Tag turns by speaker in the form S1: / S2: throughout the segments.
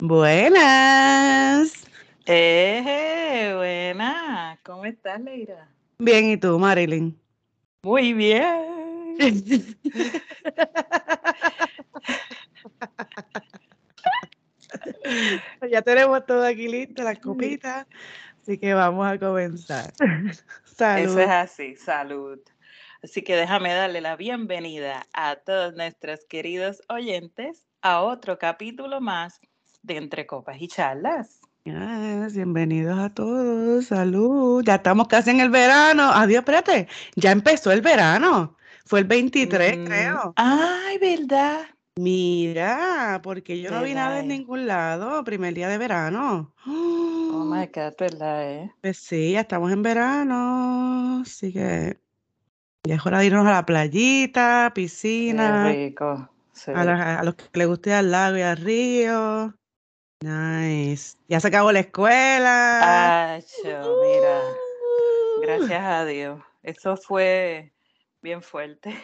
S1: Buenas.
S2: Eh, buena. ¿Cómo estás, Leira?
S1: Bien, ¿y tú, Marilyn?
S2: Muy bien.
S1: ya tenemos todo aquí listo, las copitas, así que vamos a comenzar.
S2: Salud. Eso es así, salud. Así que déjame darle la bienvenida a todos nuestros queridos oyentes a otro capítulo más de Entre Copas y Charlas.
S1: bienvenidos a todos, salud. Ya estamos casi en el verano. Adiós, espérate, ya empezó el verano. Fue el 23,
S2: Mm,
S1: creo.
S2: Ay, ¿verdad?
S1: Mira, porque yo no vi nada en ningún lado, primer día de verano.
S2: Oh my God, ¿verdad? Eh?
S1: Pues sí, ya estamos en verano, así que ya es hora de irnos a la playita,
S2: Qué
S1: piscina,
S2: rico. Sí.
S1: a, la- a los que les guste al lago y al río. Nice. Ya se acabó la escuela.
S2: Acho, mira, gracias a Dios. Eso fue bien fuerte.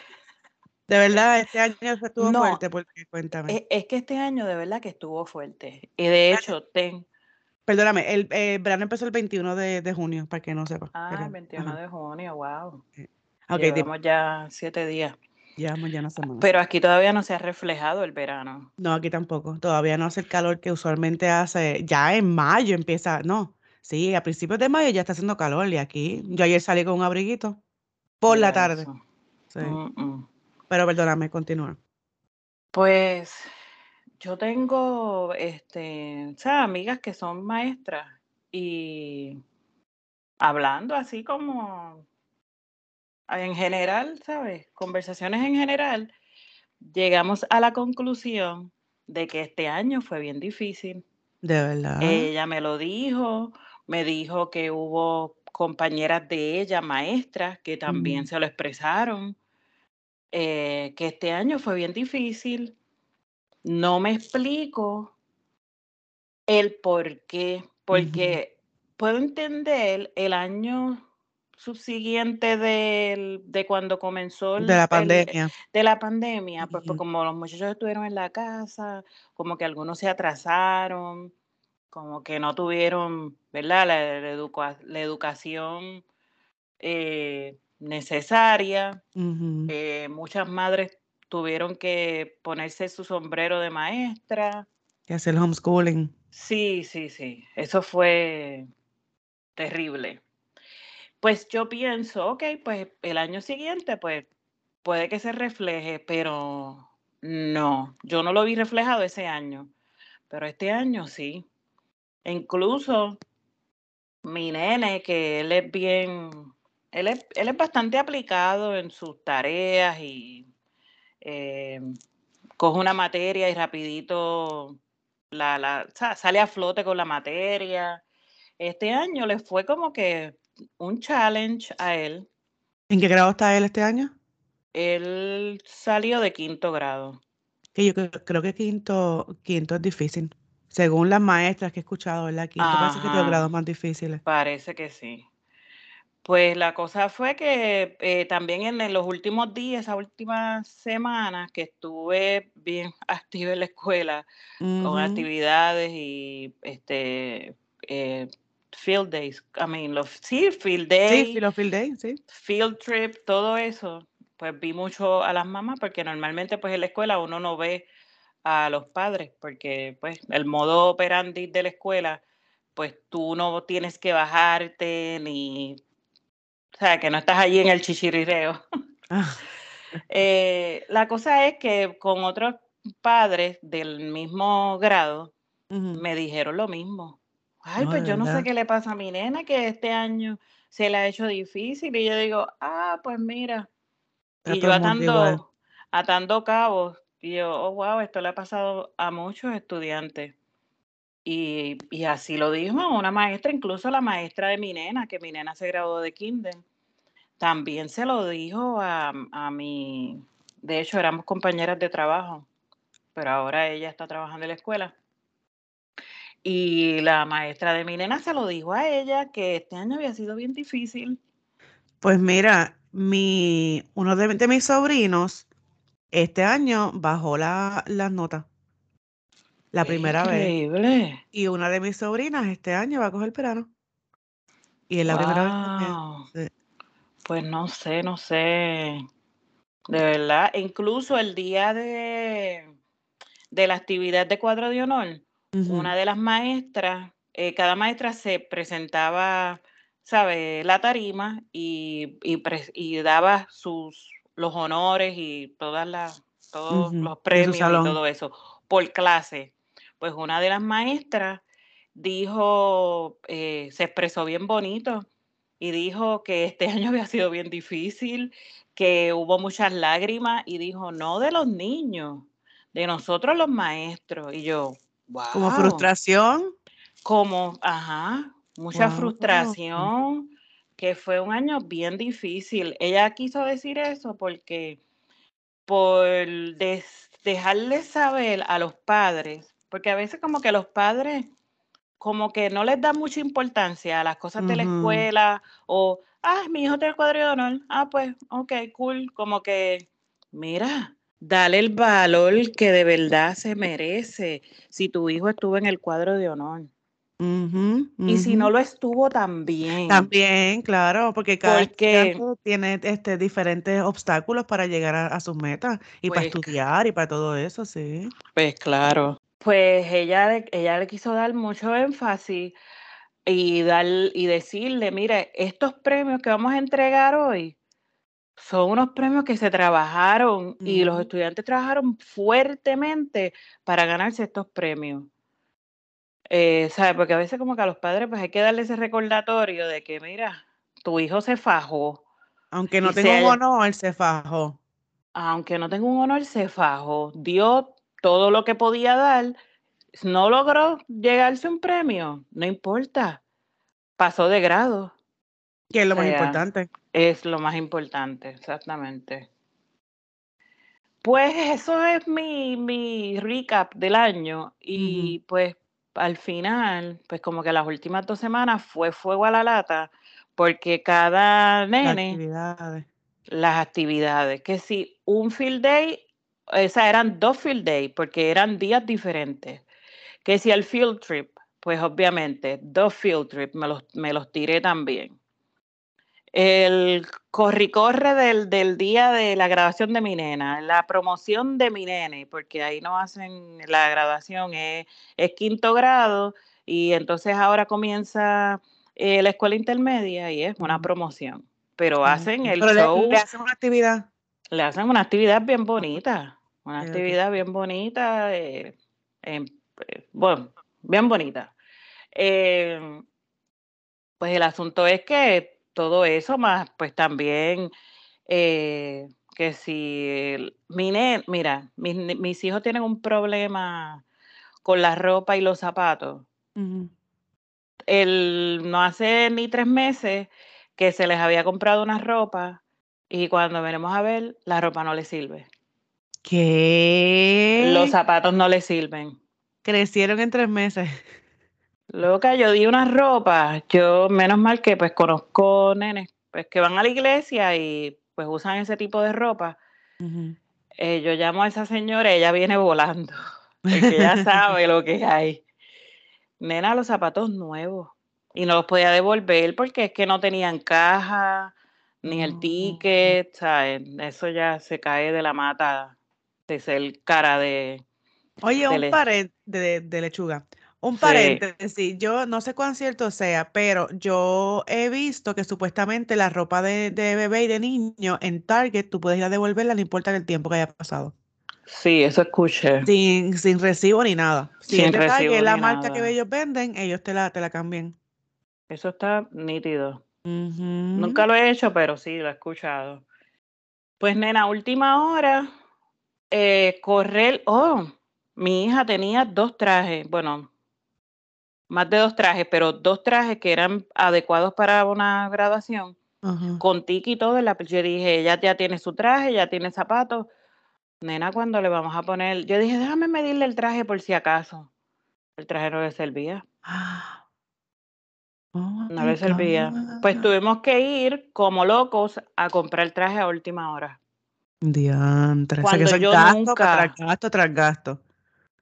S1: De verdad, este año se estuvo
S2: No,
S1: fuerte, porque cuéntame.
S2: es, es que este año de verdad que estuvo fuerte. Y de hecho, ten,
S1: Perdóname, el, eh, verano empezó el 21 de, de junio, para que no sepa.
S2: ah,
S1: pero,
S2: el 21
S1: ajá.
S2: de junio, wow.
S1: Ok, dime,
S2: Llevamos ya siete días.
S1: llevamos ya una semana.
S2: Pero aquí todavía no se ha reflejado el verano.
S1: No, aquí tampoco. Todavía no hace el calor que usualmente hace. Ya en mayo empieza. No, sí, a principios de mayo ya está haciendo calor. Y aquí, yo ayer salí con un abriguito por la tarde. Sí.
S2: Mm, mm.
S1: Pero perdóname, continúa.
S2: Pues yo tengo, este, o sea, amigas que son maestras y hablando así como en general, ¿sabes? Conversaciones en general, llegamos a la conclusión de que este año fue bien difícil.
S1: De verdad.
S2: Ella me lo dijo, me dijo que hubo compañeras de ella, maestras, que también se lo expresaron, eh, que este año fue bien difícil. No me explico el por qué, porque puedo entender el año subsiguiente del- de cuando comenzó
S1: De la
S2: el-
S1: pandemia.
S2: de la pandemia, pues, pues como los muchachos estuvieron en la casa, como que algunos se atrasaron, como que no tuvieron, ¿verdad? La, la educa- la educación eh, necesaria. Eh, muchas madres tuvieron que ponerse su sombrero de maestra.
S1: Y hacer el homeschooling.
S2: Sí, sí, sí, eso fue terrible. Pues yo pienso, ok, pues el año siguiente, pues puede que se refleje, pero no, yo no lo vi reflejado ese año, pero este año sí. Incluso mi nene, que él es bien, él es, él es bastante aplicado en sus tareas y eh, coge una materia y rapidito la, la, sale a flote con la materia. Este año le fue como que un challenge a él.
S1: ¿En qué grado está él este año?
S2: Él salió de quinto grado.
S1: Que yo creo, que quinto, quinto es difícil. Según las maestras que he escuchado, ¿verdad? Quinto parece que los grados
S2: Ajá,
S1: más difíciles.
S2: parece que sí. Pues la cosa fue que eh, también en, en los últimos días, esas últimas semanas que estuve bien activa en la escuela con actividades y este eh, field days, I mean, los, sí, field
S1: Sí,
S2: day,
S1: Filofield Day, sí.
S2: field trip, todo eso, pues vi mucho a las mamás porque normalmente pues en la escuela uno no ve a los padres porque pues el modo operandi de la escuela, pues tú no tienes que bajarte ni, o sea, que no estás allí en el chichirireo.
S1: Ah,
S2: Eh, la cosa es que con otros padres del mismo grado me dijeron lo mismo. Ay,
S1: No,
S2: pues yo no sé qué le pasa a mi nena, que este año se le ha hecho difícil. Y yo digo, ah, pues mira.
S1: Está
S2: Y yo atando, atando cabos. Y yo, oh, wow, esto le ha pasado a muchos estudiantes. Y, y así lo dijo una maestra, incluso la maestra de mi nena, que mi nena se graduó de kinder. También se lo dijo a, a mi, de hecho éramos compañeras de trabajo. pero ahora ella está trabajando en la escuela. Y la maestra de mi nena se lo dijo a ella que este año había sido bien difícil.
S1: Pues mira, mi, uno de, mis sobrinos este año bajó la, las notas. La primera vez.
S2: Increíble.
S1: Y una de mis sobrinas este año va a coger verano. Y es la primera vez.
S2: Pues no sé, no sé. De verdad, incluso el día de, de la actividad de cuadro de honor, una de las maestras, eh, cada maestra se presentaba, ¿sabe? La tarima y, y, y daba sus, los honores y todas las, todos los premios y todo eso por clase. Pues una de las maestras dijo, eh, se expresó bien bonito y dijo que este año había sido bien difícil, que hubo muchas lágrimas y dijo, no de los niños, de nosotros los maestros. Y yo,
S1: Como
S2: wow,
S1: frustración.
S2: como, ajá, mucha
S1: Wow.
S2: frustración, que fue un año bien difícil. Ella quiso decir eso porque por des- dejarles saber a los padres, porque a veces como que los padres como que no les dan mucha importancia a las cosas de la escuela o, ah, mi hijo tiene el cuadro de honor, ah, pues, ok, cool, como que, mira, dale el valor que de verdad se merece si tu hijo estuvo en el cuadro de honor.
S1: Ujú,
S2: Y si no lo estuvo también,
S1: También, claro, porque cada
S2: porque,
S1: tiene este, diferentes obstáculos para llegar a, a sus metas y para
S2: pues,
S1: estudiar y para todo eso, sí.
S2: pues claro, pues ella, le- ella le quiso dar mucho énfasis y, dar, y decirle, mire, estos premios que vamos a entregar hoy son unos premios que se trabajaron y los estudiantes trabajaron fuertemente para ganarse estos premios. Eh, ¿sabe? Porque a veces como que a los padres pues hay que darle ese recordatorio de que, mira, tu hijo se fajó
S1: Aunque no tenga un honor, se fajó.
S2: aunque no tenga un honor, se fajó, dio todo lo que podía dar, no logró llegarse un premio, no importa, pasó de grado.
S1: Que es
S2: O
S1: lo más importante.
S2: es lo más importante, exactamente. Pues eso es mi, mi recap del año y pues al final, pues como que las últimas dos semanas fue fuego a la lata porque cada
S1: Las
S2: nene,
S1: actividades.
S2: las actividades, que si un field day, o sea, eran dos field day porque eran días diferentes, que si el field trip, pues obviamente dos field trip me los, me los tiré también. El corre-corre del, del día de la graduación de mi nena, la promoción de mi nene, porque ahí no hacen la graduación, es, es quinto grado y entonces ahora comienza eh, la escuela intermedia y es una promoción, pero hacen el
S1: Pero
S2: show,
S1: le hacen una actividad.
S2: le hacen una actividad bien bonita, una actividad bien bonita, eh, em, eh, bueno, bien bonita. Eh, pues el asunto es que todo eso más, pues también eh, que si el- mi ne- mira, mis, hijos tienen un problema con la ropa y los zapatos.
S1: Ujú.
S2: El, no hace ni tres meses que se les había comprado una ropa y cuando venimos a ver, la ropa no les sirve. Los
S1: ¿Qué?
S2: zapatos no les sirven.
S1: Crecieron en tres meses.
S2: Loca, yo di una ropa, yo menos mal que pues conozco nenes pues que van a la iglesia y pues usan ese tipo de ropa. Eh, yo llamo a esa señora, ella viene volando, porque ella sabe lo que hay. Nena, los zapatos nuevos. Y no los podía devolver porque es que no tenían caja, ni el
S1: No.
S2: ticket, ¿sabes? Eso ya se cae de la mata de ser cara de,
S1: Oye,
S2: de
S1: un
S2: le-
S1: paréntesis de, de lechuga. Un
S2: Sí,
S1: paréntesis, yo no sé cuán cierto sea, pero yo he visto que supuestamente la ropa de, de bebé y de niño en Target tú puedes ir a devolverla, no importa el tiempo que haya pasado.
S2: sí, eso escuché.
S1: Sin, sin recibo ni nada. Si es
S2: Sin recibo
S1: la marca que ellos venden, ellos te la, te la cambian.
S2: Eso está nítido. Nunca lo he hecho, pero sí, lo he escuchado. Pues nena, última hora, eh, correr. Oh, mi hija tenía dos trajes, bueno, más de dos trajes, pero dos trajes que eran adecuados para una graduación, con tiki y todo. en la- Yo dije, ella ya tiene su traje, ya tiene zapatos. Nena, cuando le vamos a poner, yo dije, déjame medirle el traje por si acaso. El traje no le servía.
S1: Oh
S2: No le servía. Pues tuvimos que ir como locos a comprar el traje a última hora.
S1: Diantre, o sea que
S2: Cuando yo
S1: gasto tras
S2: nunca,
S1: gasto tras gasto.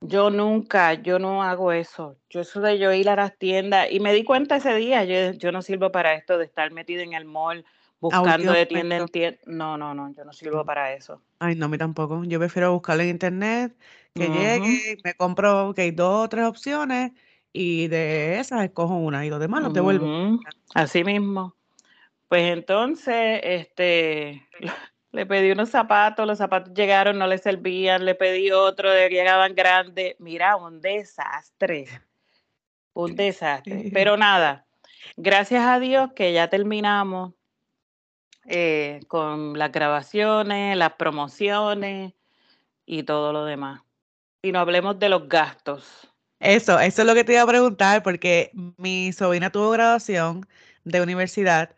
S2: yo nunca, yo no hago eso. Yo eso de yo ir a las tiendas y me di cuenta ese día, yo, yo no sirvo para esto de estar metida en el mall buscando de tienda en tienda. No, no, no, yo no sirvo
S1: No.
S2: para eso.
S1: Ay, no, a mí tampoco. Yo prefiero buscarlo en internet, que llegue, me compro, ok, dos o tres opciones y de esas escojo una y los demás los devuelvo.
S2: Ujú, Así mismo. Pues entonces, este, le pedí unos zapatos, los zapatos llegaron, no le servían, le pedí otro, de- llegaban grandes. Mira, un desastre, un desastre. Pero nada, gracias a Dios que ya terminamos eh, con las grabaciones, las promociones y todo lo demás. Y no hablemos de los gastos.
S1: Eso, eso es lo que te iba a preguntar, porque mi sobrina tuvo graduación de universidad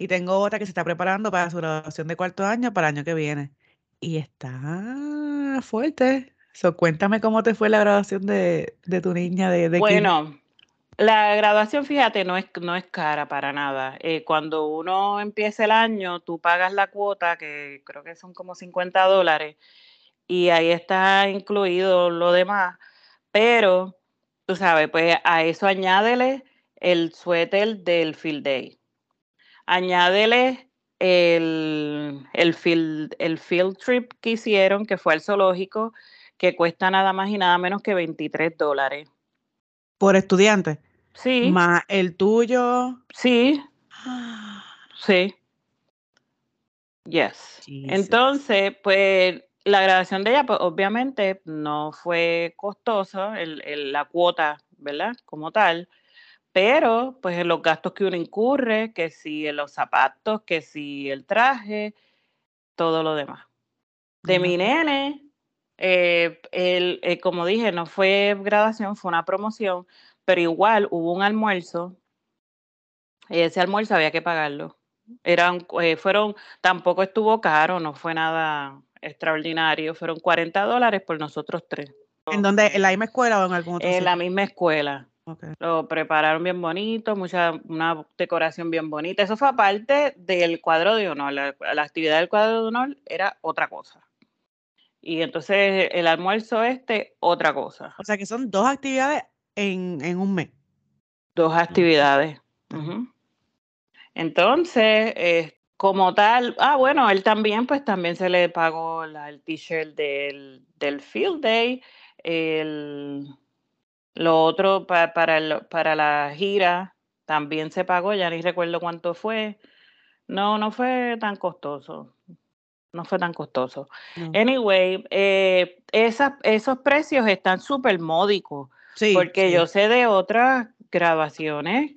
S1: y tengo otra que se está preparando para su graduación de cuarto año para el año que viene. Y está fuerte. So, cuéntame cómo te fue la graduación de, de tu niña de, de.
S2: Bueno, la graduación, fíjate, no es, no es cara para nada. Eh, cuando uno empieza el año, tú pagas la cuota, que creo que son como 50 dólares, y ahí está incluido lo demás. Pero, tú sabes, pues a eso añádele el suéter del field day. Añádele el, el, field, el field trip que hicieron, que fue al zoológico, que cuesta nada más y nada menos que 23 dólares.
S1: Por estudiante.
S2: Sí,
S1: Más el tuyo.
S2: sí, sí. Yes.
S1: Jesus.
S2: Entonces, pues la graduación de ella, pues obviamente no fue el, el- la cuota, ¿verdad? Como tal, pero pues en los gastos que uno incurre, que si en los zapatos, que si el traje, todo lo demás. De mi
S1: Mira.
S2: nene, eh, el, eh, como dije, no fue graduación, fue una promoción, pero igual hubo un almuerzo y ese almuerzo había que pagarlo. Eran, eh, fueron, tampoco estuvo caro, no fue nada extraordinario, fueron 40 dólares por nosotros tres.
S1: ¿En dónde? ¿En la misma escuela o en algún otro
S2: En la misma escuela. Lo prepararon bien bonito, mucha, una decoración bien bonita. Eso fue aparte del cuadro de honor. La, la actividad del cuadro de honor era otra cosa. Y entonces el almuerzo este, otra cosa.
S1: O sea que son dos actividades en, en un mes.
S2: Dos actividades. Entonces, eh, como tal, ah, bueno, él también, pues también se le pagó la- el t-shirt del, del Field Day, el, lo otro pa- para, el- para la gira también se pagó, ya ni recuerdo cuánto fue. No, no fue tan costoso. No fue tan costoso.
S1: No.
S2: Anyway, eh, esas, esos precios están súper módicos.
S1: Sí,
S2: Porque
S1: sí.
S2: yo sé de otras grabaciones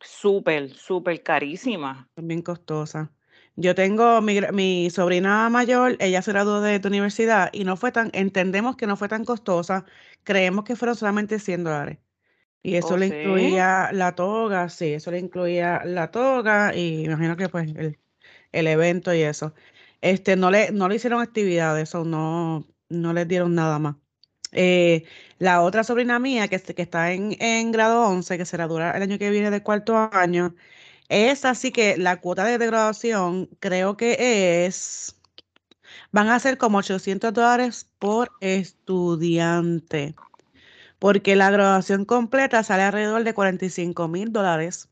S2: súper, súper carísimas.
S1: Bien costosas. Yo tengo mi, sobrina mayor, ella se graduó de tu universidad y no fue tan, entendemos que no fue tan costosa, creemos que fueron solamente 100 dólares. Y eso
S2: ¿Oh,
S1: le
S2: sí?
S1: incluía la toga, sí, eso le incluía la toga y imagino que pues el, el evento y eso. Este, no le, no le hicieron actividades, eso no, no les dieron nada más. Eh, la otra sobrina mía que, que está en, en grado 11, que se gradúa el año que viene de cuarto año, esa sí que la cuota de, graduación creo que es, van a ser como 800 dólares por estudiante, porque la graduación completa sale alrededor de 45 mil dólares.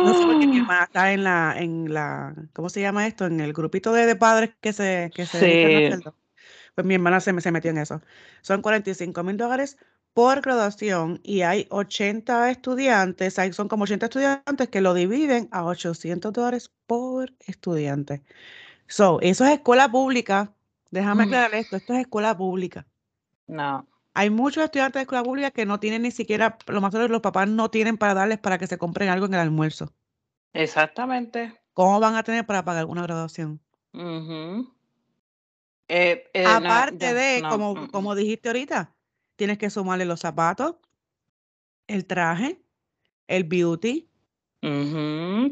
S1: No sé por qué mi hermana está en la, en la, ¿cómo se llama esto? En el grupito de, de padres que se, que se a
S2: Sí.
S1: Pues mi hermana se, me- se metió en eso. Son 45 mil dólares por graduación y hay 80 estudiantes, hay, son como 80 estudiantes que lo dividen a 800 dólares por estudiante. So, eso es escuela pública. Déjame
S2: Mm.
S1: aclarar esto, esto es escuela pública.
S2: No.
S1: Hay muchos estudiantes de escuela pública que no tienen ni siquiera, lo más los papás no tienen para darles para que se compren algo en el almuerzo.
S2: Exactamente.
S1: ¿Cómo van a tener para pagar una graduación?
S2: Eh, eh,
S1: Aparte de,
S2: no,
S1: como,
S2: mm, mm.
S1: como dijiste ahorita, tienes que sumarle los zapatos, el traje, el beauty,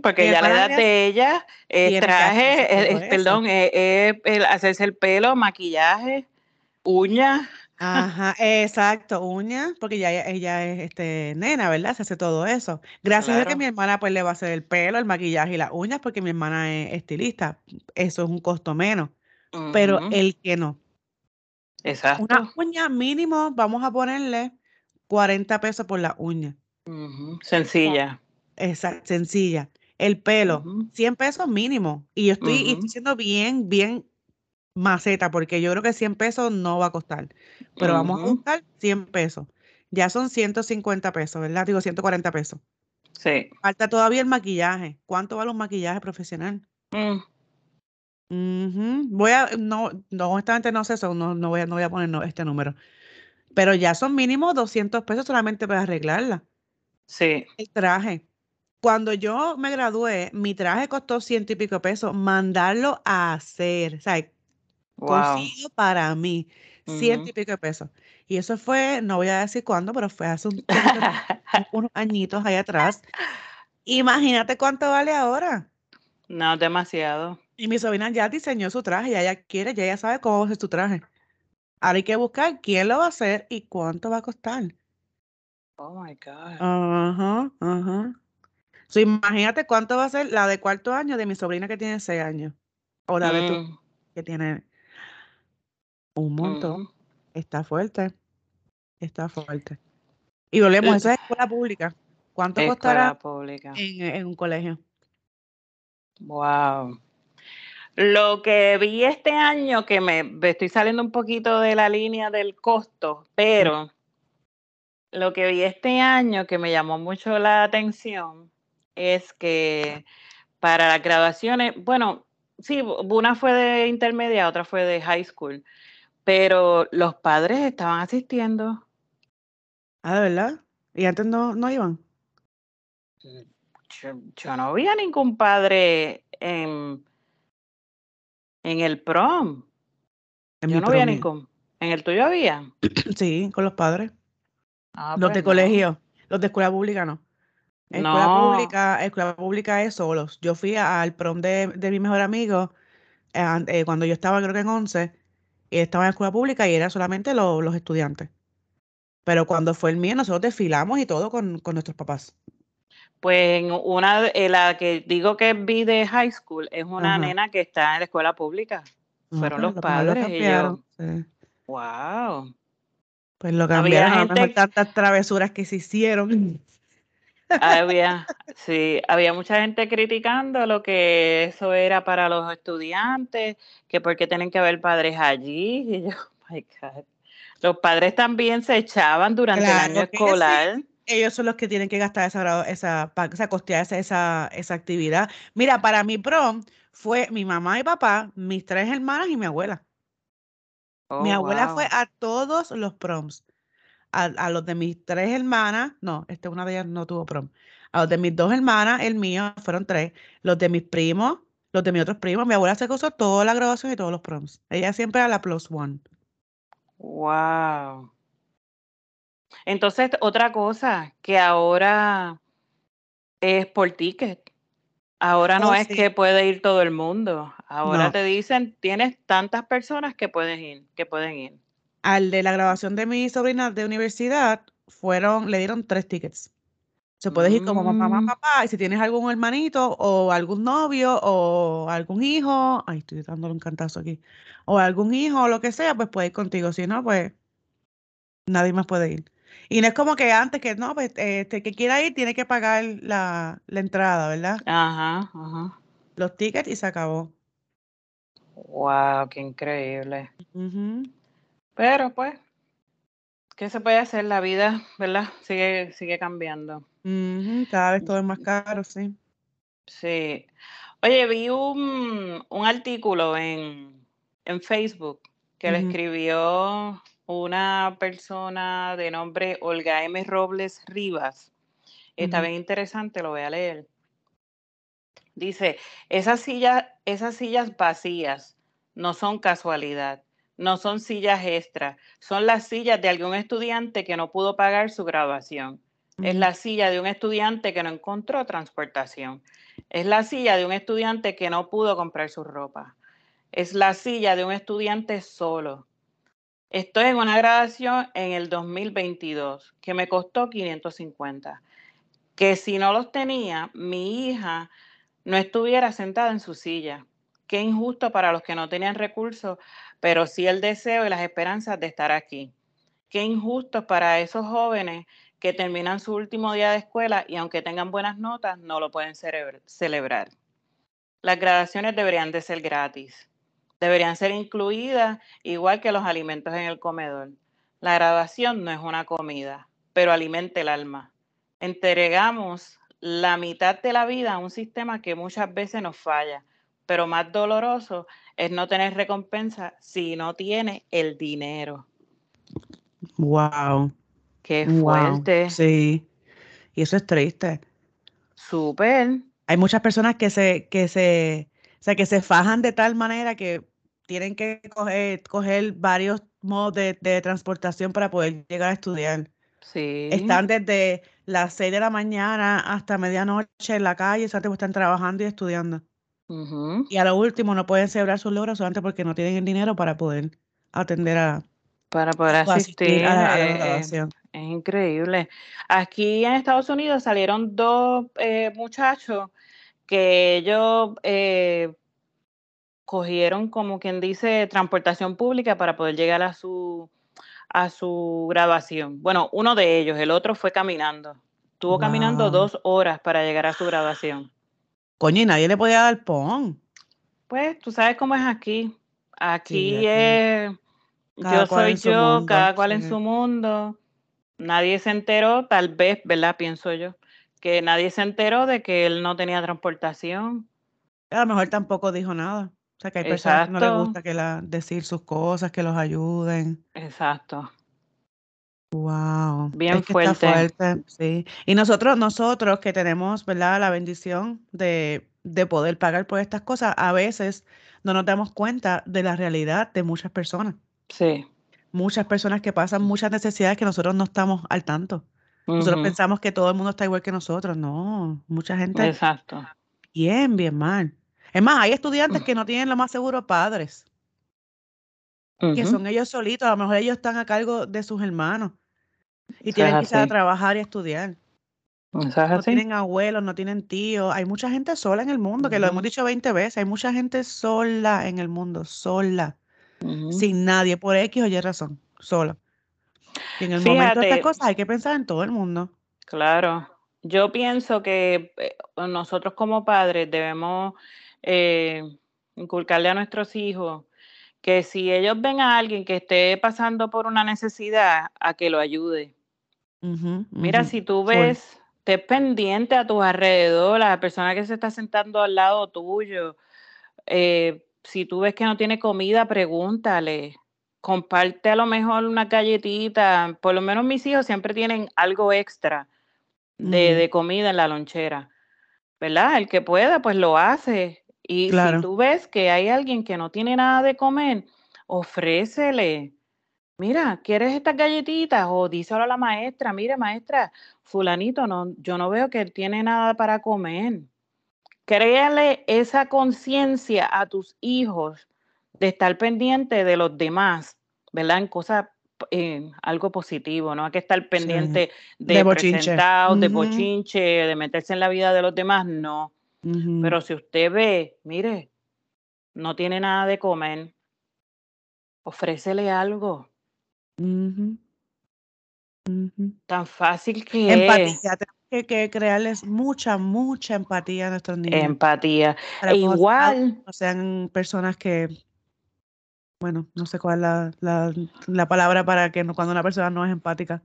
S2: porque ya la edad de ella eh, traje, perdón, eh, el hacerse el pelo, maquillaje, uñas.
S1: Ajá, exacto, uñas, porque ya ella, es este, nena, ¿verdad? Se hace todo eso. Gracias a que mi hermana pues le va a hacer el pelo, el maquillaje y las uñas, porque mi hermana es estilista. Eso es un costo menos. Pero el que no.
S2: Exacto.
S1: Una uña mínimo, vamos a ponerle 40 pesos por la uña.
S2: Sencilla.
S1: Exacto, sencilla. El pelo, 100 pesos mínimo. Y yo estoy, estoy siendo bien, bien maceta, porque yo creo que 100 pesos no va a costar. Pero vamos a buscar 100 pesos. Ya son 150 pesos, ¿verdad? Digo 140 pesos.
S2: Sí.
S1: Falta todavía el maquillaje. ¿Cuánto vale un maquillaje profesional? Mm. Voy a, no, no, honestamente no sé eso, no, no, voy, a, no voy a poner este número. Pero ya son mínimo 200 pesos solamente para arreglarla.
S2: Sí.
S1: El traje. Cuando yo me gradué, mi traje costó ciento y pico pesos. Mandarlo a hacer, o sea, wow. para mí, ciento y pico pesos. Y eso fue, no voy a decir cuándo, pero fue hace unos añitos ahí atrás. Imagínate cuánto vale ahora.
S2: No, demasiado.
S1: Y mi sobrina ya diseñó su traje, ya ella quiere, ya ella sabe cómo hacer su traje. Ahora hay que buscar quién lo va a hacer y cuánto va a costar.
S2: Oh my God.
S1: Ajá, ajá. So, imagínate cuánto va a ser la de cuarto año de mi sobrina que tiene seis años. O la de tu mm. que tiene un montón. Está fuerte. Está fuerte. Y volvemos, eso es escuela pública. ¿Cuánto costará En, en un colegio?
S2: Wow. Lo que vi este año, que me, estoy saliendo un poquito de la línea del costo, pero lo que vi este año que me llamó mucho la atención es que para las graduaciones, bueno, sí, una fue de intermedia, otra fue de high school, pero los padres estaban asistiendo.
S1: Ah, ¿de verdad? ¿Y antes no, no iban?
S2: Yo, yo no vi a ningún padre en en el prom. En Yo no había ni con. ¿En el tuyo había?
S1: Sí, con los padres. Ah, los pues de colegio, los de escuela pública no. Escuela pública, escuela pública es solos. Yo fui al prom de, mi mejor amigo eh, eh, cuando yo estaba, creo que en 11, y estaba en escuela pública y era solamente los estudiantes. Pero cuando fue el mío, nosotros desfilamos y todo con, con nuestros papás.
S2: Pues una, eh, la que digo que vi de high school es una nena que está en la escuela pública. Ah, Fueron pues los padres. y yo, Wow.
S1: Pues lo cambiaron. Había gente, tantas travesuras que se hicieron.
S2: Había, sí, había mucha gente criticando lo que eso era para los estudiantes, que por qué tienen que haber padres allí. Y yo, oh my God. Los padres también se echaban durante el año escolar
S1: ellos son los que tienen que gastar esa, esa, esa costear esa, esa, esa, actividad. Mira, para mi prom fue mi mamá y papá, mis tres hermanas y mi abuela. mi oh, abuela fue a todos los proms. A, los de mis tres hermanas, no, este una de ellas no tuvo prom. A los de mis dos hermanas, el mío, fueron tres. Los de mis primos, los de mis otros primos, mi abuela se causó toda la graduación y todos los proms. Ella siempre era la plus one.
S2: Wow. Entonces, otra cosa que ahora es por ticket. Ahora no oh, es que puede ir todo el mundo. Ahora te dicen, tienes tantas personas que puedes ir, que pueden ir.
S1: Al de la grabación de mi sobrina de universidad, fueron, le dieron tres tickets. Se puedes ir como mamá, mm. papá, y si tienes algún hermanito, o algún novio, o algún hijo, ay, estoy dándole un cantazo aquí, o algún hijo, o lo que sea, pues puede ir contigo. Si no, pues nadie más puede ir. Y no es como que antes que no, pues este que quiera ir tiene que pagar la, la entrada, ¿verdad?
S2: Ajá, ajá.
S1: Los tickets y se acabó.
S2: Wow, qué increíble. Pero pues, ¿qué se puede hacer? La vida, ¿verdad? Sigue, sigue cambiando.
S1: Cada vez todo es más caro, sí.
S2: Sí. Oye, vi un, un artículo en, en Facebook que le escribió una persona de nombre Olga M. Robles Rivas. Está bien interesante, lo voy a leer. Dice, esas sillas, esas sillas vacías no son casualidad, no son sillas extra, son las sillas de algún estudiante que no pudo pagar su graduación. Es la silla de un estudiante que no encontró transportación. Es la silla de un estudiante que no pudo comprar su ropa. Es la silla de un estudiante solo. Estoy en una graduación en el 2022 que me costó 550. Que si no los tenía, mi hija no estuviera sentada en su silla. Qué injusto para los que no tenían recursos, pero sí el deseo y las esperanzas de estar aquí. Qué injusto para esos jóvenes que terminan su último día de escuela y aunque tengan buenas notas, no lo pueden celebrar. Las graduaciones deberían de ser gratis. Deberían ser incluidas igual que los alimentos en el comedor. La graduación no es una comida, pero alimenta el alma. Entregamos la mitad de la vida a un sistema que muchas veces nos falla, pero más doloroso es no tener recompensa si no tiene el dinero.
S1: Wow.
S2: Qué fuerte.
S1: Sí. Y eso es triste.
S2: Súper.
S1: Hay muchas personas que se, que se, o sea, que se fajan de tal manera que tienen que coger, coger varios modos de, de transportación para poder llegar a estudiar.
S2: Sí.
S1: Están desde las 6 de la mañana hasta medianoche en la calle, o están trabajando y estudiando. Y a lo último no pueden celebrar sus logros solamente porque no tienen el dinero para poder atender a
S2: para poder asistir, a, la, eh, graduación. Es increíble. Aquí en Estados Unidos salieron dos eh, muchachos que ellos eh, cogieron, como quien dice, transportación pública para poder llegar a su a su graduación. Bueno, uno de ellos, el otro fue caminando. Estuvo caminando dos horas para llegar a su graduación.
S1: Coño, y nadie le podía dar pon.
S2: Pues tú sabes cómo es aquí. Aquí es yo soy yo, cada cual en su mundo. Nadie se enteró, tal vez, ¿verdad? Pienso yo, que nadie se enteró de que él no tenía transportación.
S1: A lo mejor tampoco dijo nada. Sea, que hay personas que no les gusta que la, decir sus cosas, que los ayuden.
S2: Exacto.
S1: Wow.
S2: Bien fuerte.
S1: Sí. Y nosotros, nosotros que tenemos, ¿verdad? La bendición de, de poder pagar por estas cosas, a veces no nos damos cuenta de la realidad de muchas personas.
S2: Sí.
S1: Muchas personas que pasan muchas necesidades que nosotros no estamos al tanto. Nosotros pensamos que todo el mundo está igual que nosotros. No, mucha gente
S2: Exacto.
S1: bien, bien mal. Es más, hay estudiantes que no tienen lo más seguro padres, que son ellos solitos. A lo mejor ellos están a cargo de sus hermanos y tienen que ir a trabajar y estudiar. No tienen abuelos, no tienen tíos. Hay mucha gente sola en el mundo, que lo hemos dicho 20 veces. Hay mucha gente sola en el mundo, sola sin nadie, por X o Y razón, solo. Y en el momento de estas cosas hay que pensar en todo el mundo.
S2: Claro. Yo pienso que eh, nosotros como padres debemos eh, inculcarle a nuestros hijos que si ellos ven a alguien que esté pasando por una necesidad, a que lo ayude. Mira, si tú ves, estés pendiente a tu alrededor, a la persona que se está sentando al lado tuyo, eh, si tú ves que no tiene comida, pregúntale. Comparte a lo mejor una galletita. Por lo menos mis hijos siempre tienen algo extra de, de comida en la lonchera. ¿Verdad? El que pueda, pues lo hace. Y si tú ves que hay alguien que no tiene nada de comer, ofrécele. Mira, ¿quieres estas galletitas? O díselo a la maestra, mire maestra, fulanito, no, yo no veo que él tiene nada para comer. Créale esa conciencia a tus hijos de estar pendiente de los demás, ¿verdad? En cosas, en algo positivo, no hay que estar pendiente de, de presentados, de bochinche, de meterse en la vida de los demás, no. Pero si usted ve, mire, no tiene nada de comer, ofrécele algo. Tan fácil que
S1: Empatía, que, crearles mucha, mucha empatía a nuestros niños.
S2: Empatía. E igual.
S1: No sean personas que, bueno, no sé cuál es la, la, palabra para que cuando una persona no es empática.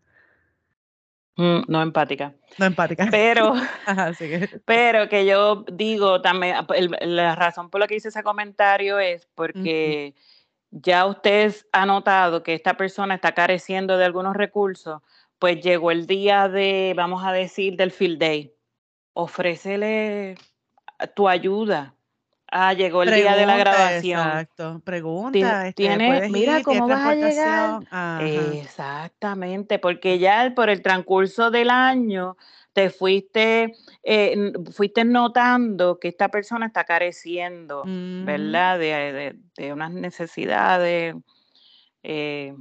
S2: Mm, no empática.
S1: No empática.
S2: Pero, pero que yo digo también, la razón por la que hice ese comentario es porque ya usted ha notado que esta persona está careciendo de algunos recursos pues llegó el día de, vamos a decir, del field day. Ofrécele tu ayuda, Ah, llegó el día de la graduación.
S1: Exacto. Pregunta, este,
S2: Tiene,
S1: ¿puedes
S2: mira
S1: ir?
S2: cómo
S1: ¿Tienes
S2: vas a llegar.
S1: Ajá.
S2: Exactamente, porque ya por el transcurso del año te fuiste, eh, fuiste notando que esta persona está careciendo,
S1: Ujú.
S2: ¿verdad? De, de- de unas necesidades, eh,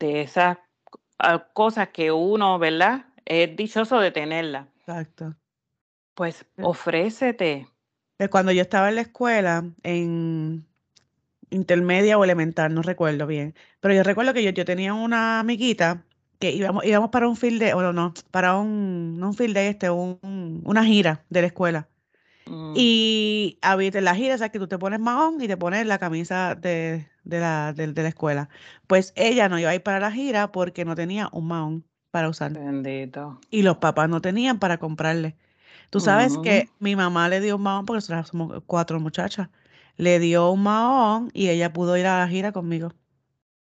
S2: de esas ah, cosas que uno, ¿verdad? Es dichoso de tenerlas.
S1: Exacto.
S2: Pues
S1: Sí.
S2: ofrécete.
S1: Eh, Cuando yo estaba en la escuela, en intermedia o elemental, no recuerdo bien, pero yo recuerdo que yo, yo tenía una amiguita que íbamos, íbamos para un field day, o no, no, para un, no un field day, este, un, una gira de la escuela.
S2: Mm,
S1: Y había en la gira, o sea, que tú te pones mahón y te pones la camisa de, de la, de, de la escuela. Pues ella no iba a ir para la gira porque no tenía un mahón para usar.
S2: bendito.
S1: Y los papás no tenían para comprarle. Tú sabes que mi mamá le dio un mahón, porque somos cuatro muchachas, le dio un mahón y ella pudo ir a la gira conmigo.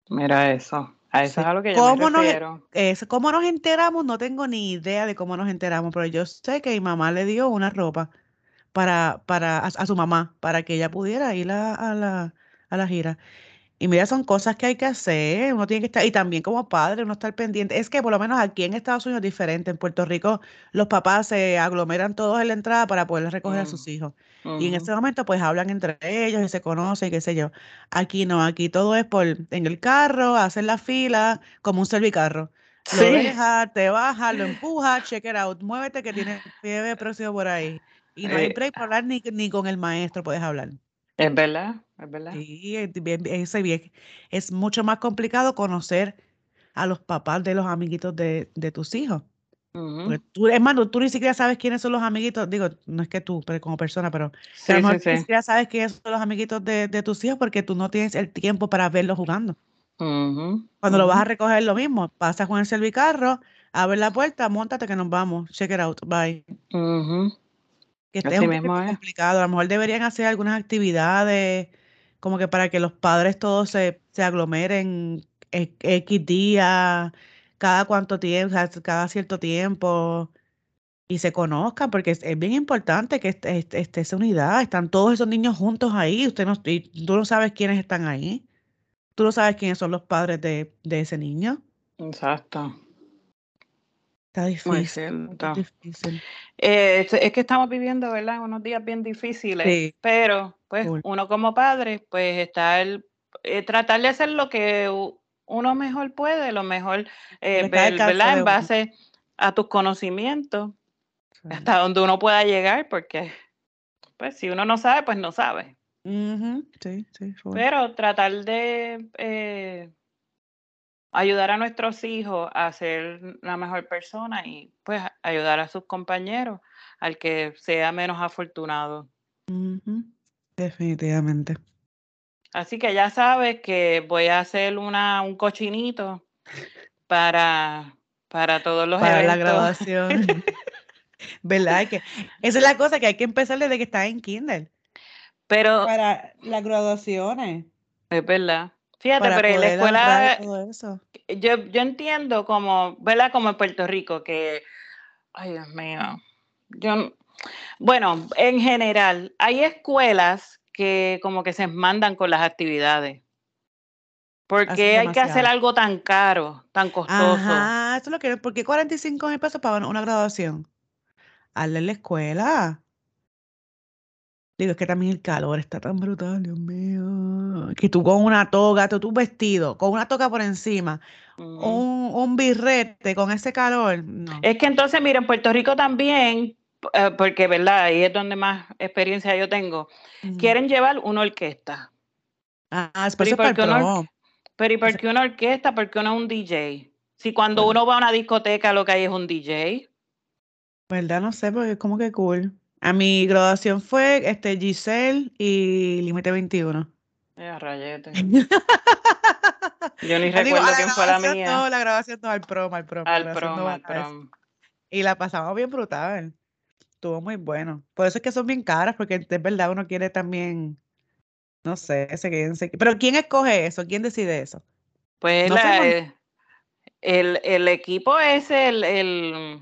S2: Mira eso. A eso
S1: Sí.
S2: es a lo que yo me
S1: ¿Cómo nos,
S2: refiero.
S1: es, ¿Cómo nos enteramos? No tengo ni idea de cómo nos enteramos, pero yo sé que mi mamá le dio una ropa para, para, a, a su mamá, para que ella pudiera ir a, a la, a la gira. Y mira, son cosas que hay que hacer, uno tiene que estar, y también como padre, uno estar pendiente. Es que por lo menos aquí en Estados Unidos es diferente. En Puerto Rico los papás se aglomeran todos en la entrada para poder recoger a sus hijos. Y en
S2: ujú.
S1: ese momento pues hablan entre ellos y se conocen, qué sé yo. Aquí no, aquí todo es por en el carro, hacer la fila, como un servicarro. Lo
S2: Sí,
S1: dejas, te bajas, lo empujas, check it out, muévete que tienes fiebre próximo por ahí. Y no hay
S2: eh,
S1: break para hablar ni, ni con el maestro puedes hablar.
S2: Es verdad, es verdad.
S1: Sí, es bien- es mucho más complicado conocer a los papás de los amiguitos de, de tus hijos.
S2: Ujú.
S1: tú, es más, tú ni siquiera sabes quiénes son los amiguitos, digo, no es que tú, pero como persona, pero
S2: Sí,
S1: ni siquiera sabes quiénes son los amiguitos de, de tus hijos porque tú no tienes el tiempo para verlos jugando. Cuando lo vas a recoger, lo mismo, pasas con el servicarro, abre la puerta, montate que nos vamos, check it out, bye. Que este es un
S2: mismo
S1: complicado, a lo mejor deberían hacer algunas actividades como que para que los padres todos se, se aglomeren e- X días, cada cuánto tiempo, cada cierto tiempo y se conozcan, porque es, es bien importante que esté, esté- esté esa unidad, están todos esos niños juntos ahí, usted no, y tú no sabes quiénes están ahí, tú no sabes quiénes son los padres de, de ese niño,
S2: Exacto.
S1: Está difícil.
S2: Eh, es, que estamos viviendo, ¿verdad? Unos días bien difíciles,
S1: Sí,
S2: pero pues uno como padre, pues está el eh, tratar de hacer lo que uno mejor puede, lo mejor, eh, ver- ¿verdad? En base a tus conocimientos,
S1: Sí.
S2: hasta donde uno pueda llegar, porque pues si uno no sabe, pues no sabe.
S1: Ujú, Sí, sí.
S2: Pero tratar de eh, ayudar a nuestros hijos a ser la mejor persona y pues ayudar a sus compañeros al que sea menos afortunado.
S1: Definitivamente.
S2: Así que ya sabes que voy a hacer una, un cochinito para, para todos los
S1: Para la
S2: eventos.
S1: graduación. ¿Verdad? Que, esa es la cosa que hay que empezar desde que estás en kinder.
S2: Pero
S1: Para las graduaciones.
S2: es verdad. Fíjate,
S1: Para
S2: pero en la escuela
S1: todo eso.
S2: yo, yo entiendo como, ¿verdad? Como en Puerto Rico, que, ay Dios mío, yo, bueno, en general, hay escuelas que como que se mandan con las actividades. ¿Por
S1: Hacen
S2: qué hay que hacer algo tan caro, tan costoso?
S1: Ajá, eso es lo que. ¿Por qué 45 mil pesos para una- graduación? Hazle en la escuela. Digo, es que también el calor está tan brutal, Dios mío. Que tú con una toga, tú, tu vestido, con una toga por encima, un, un birrete con ese calor. No.
S2: Es que entonces, mira, en Puerto Rico también, eh, porque, ¿verdad? Ahí es donde más experiencia yo tengo, quieren llevar una orquesta.
S1: Ah, es por
S2: Pero ¿y
S1: eso es para
S2: por
S1: el
S2: una, orque- pero ¿y por qué una orquesta? ¿Por qué no un DJ? Si cuando
S1: Bueno,
S2: uno va a una discoteca lo que hay es un DJ.
S1: ¿verdad? No sé, porque es como que cool. A mi graduación fue este Giselle y Límite 21.
S2: Eh, rayete. Yo ni
S1: Digo,
S2: recuerdo
S1: la
S2: quién fue la mía.
S1: no, la graduación no, al prom, al prom,
S2: Al
S1: no
S2: prom, al prom.
S1: Y la pasamos bien brutal. Estuvo muy bueno. Por eso es que son bien caras, porque es verdad, uno quiere también, no sé, se queden- se- Pero ¿quién escoge eso? ¿Quién decide eso?
S2: Pues
S1: No
S2: la,
S1: fuimos.
S2: eh, el, el equipo es el, el,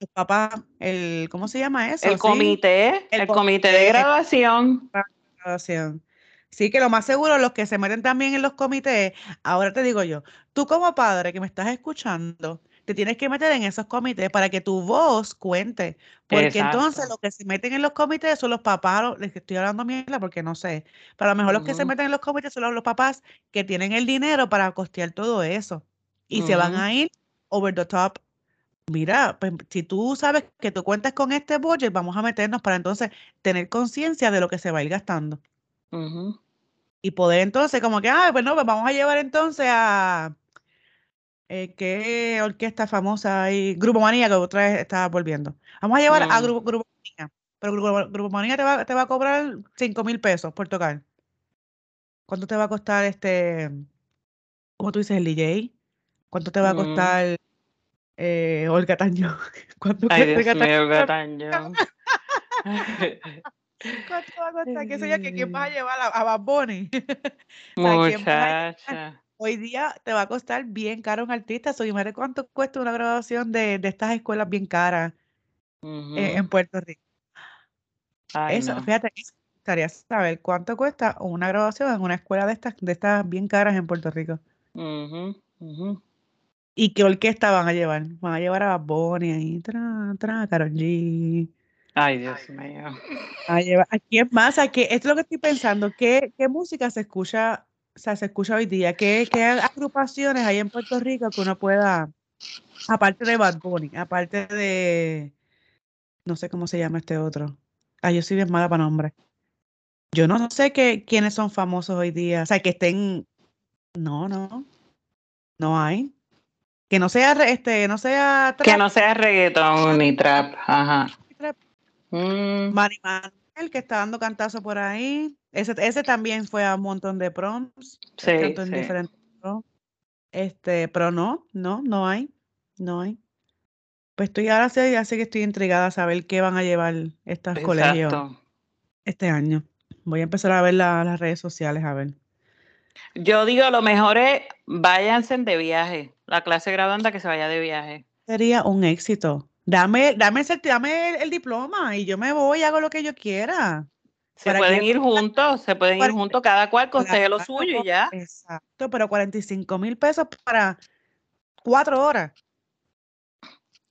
S1: los papás, el, ¿cómo se llama eso?
S2: El
S1: ¿Sí?
S2: comité, el, comité de graduación.
S1: graduación. Sí, que lo más seguro, los que se meten también en los comités, ahora te digo yo, tú como padre que me estás escuchando, te tienes que meter en esos comités para que tu voz cuente. Porque entonces los que se meten en los comités son los papás, les estoy hablando mierda porque no sé, pero a lo mejor los que se meten en los comités son los, papás que tienen el dinero para costear todo eso. Y se van a ir over the top. Mira, pues, si tú sabes que tú cuentas con este budget, vamos a meternos para entonces tener conciencia de lo que se va a ir gastando. Y poder entonces, como que, ah, pues no, pues vamos a llevar entonces a, eh, ¿qué orquesta famosa hay? Grupo Manía, que otra vez estaba volviendo. Vamos a llevar a
S2: Mm,
S1: Grupo, Grupo Manía, pero Grupo, Grupo Manía te va, te va a cobrar 5 mil pesos por tocar. ¿Cuánto te va a costar este, cómo tú dices, el DJ? ¿Cuánto te va a
S2: mm.
S1: costar eh, Olga Tañón? ¿Cuánto
S2: Ay, Dios
S1: Olga Tañón? ¿Cuánto va a costar? ¿Qué sé yo? ¿Que quién vas a llevar a, a llevar?
S2: Muchacha.
S1: Hoy día te va a costar bien caro un artista. So, imagínate cuánto cuesta una graduación de, de estas escuelas bien caras eh, en
S2: Ujú.
S1: Puerto Rico.
S2: Ay,
S1: Eso,
S2: no.
S1: fíjate, gustaría saber cuánto cuesta una graduación en una escuela de estas, de estas bien caras en Puerto Rico.
S2: Ujú, ujú.
S1: ¿Y qué orquesta van a llevar? Van a llevar a Bad Bunny ahí, tra, tra, Karol G.
S2: Ay, Dios mío.
S1: A llevar, ¿a quién más? ¿A qué? Esto es lo que estoy pensando. ¿Qué, qué música se escucha, o sea, se escucha hoy día? ¿Qué, qué agrupaciones hay en Puerto Rico que uno pueda, aparte de Bad Bunny, aparte de, no sé cómo se llama este otro? Ah, yo soy bien mala para nombres. Yo no sé qué, quiénes son famosos hoy día. O sea, que estén. No, no. No hay. Que no sea este, no sea
S2: Que
S1: trap.
S2: no sea reggaetón ni trap. Ajá. Mm,
S1: Manny Manuel, que está dando cantazo por ahí. Ese, ese también fue a un montón de proms.
S2: Sí,
S1: cantó en diferentes proms. Este, pero no, no, no hay. No hay. Pues estoy ahora sí, ya sé que estoy intrigada a saber qué van a llevar estos colegios
S2: Exacto.
S1: este año. Voy a empezar a ver la- las redes sociales, a ver.
S2: Yo digo, lo mejor es váyanse de viaje. La clase graduanda que se vaya de viaje.
S1: Sería un éxito. Dame, dame, dame el, el diploma y yo me voy y hago lo que yo quiera.
S2: Se
S1: ¿Para
S2: pueden ir juntos, se pueden ir juntos, cada cual costee lo suyo y ya.
S1: Exacto, pero 45 mil pesos para cuatro horas.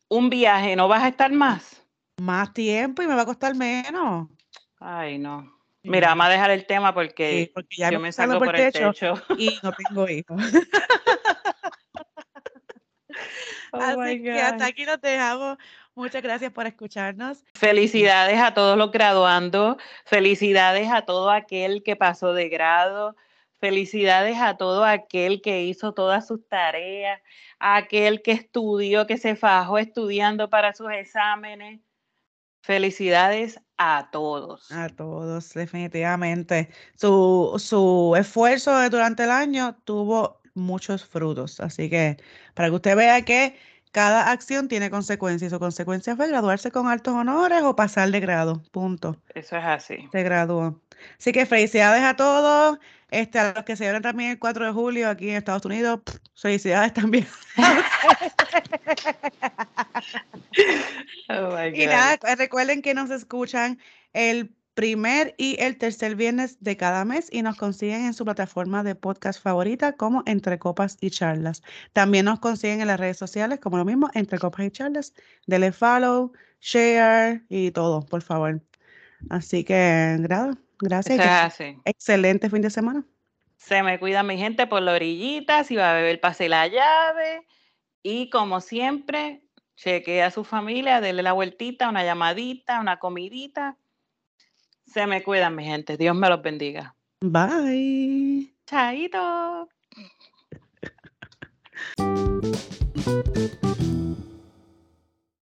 S2: Un viaje, ¿no vas a estar más?
S1: Más tiempo y me va a costar menos.
S2: Ay, no. Mira, vamos a dejar el tema
S1: Sí,
S2: porque
S1: ya
S2: yo
S1: me salgo por
S2: por el
S1: techo
S2: techo.
S1: y no tengo hijos.
S2: Oh
S1: Así que hasta aquí nos dejamos. Muchas gracias por escucharnos.
S2: Felicidades a todos los graduandos, felicidades a todo aquel que pasó de grado, felicidades a todo aquel que hizo todas sus tareas, a aquel que estudió, que se fajó estudiando para sus exámenes. Felicidades a todos.
S1: A todos, definitivamente. Su, su esfuerzo durante el año tuvo muchos frutos. Así que para que usted vea que cada acción tiene consecuencias. Su consecuencia fue graduarse con altos honores o pasar de grado. Punto.
S2: Eso es así.
S1: Se graduó. Así que felicidades a todos. Este, a los que se celebran también el 4 de julio aquí en Estados Unidos. pff, Felicidades también.
S2: Oh my
S1: Y
S2: God.
S1: nada, pues, recuerden que nos escuchan el primer y el tercer viernes de cada mes y nos consiguen en su plataforma de podcast favorita como Entre Copas y Charlas. También nos consiguen en las redes sociales como lo mismo, Entre Copas y Charlas. Dele follow, share y todo, por favor. Así que, gra- gracias. excelente fin de semana.
S2: Se me cuida mi gente por la orillita, si va a beber, pase la llave. Y como siempre, chequee a su familia, dele la vueltita, una llamadita, una comidita. Se me cuidan, mi gente. Dios me los bendiga.
S1: Bye.
S2: Chaito.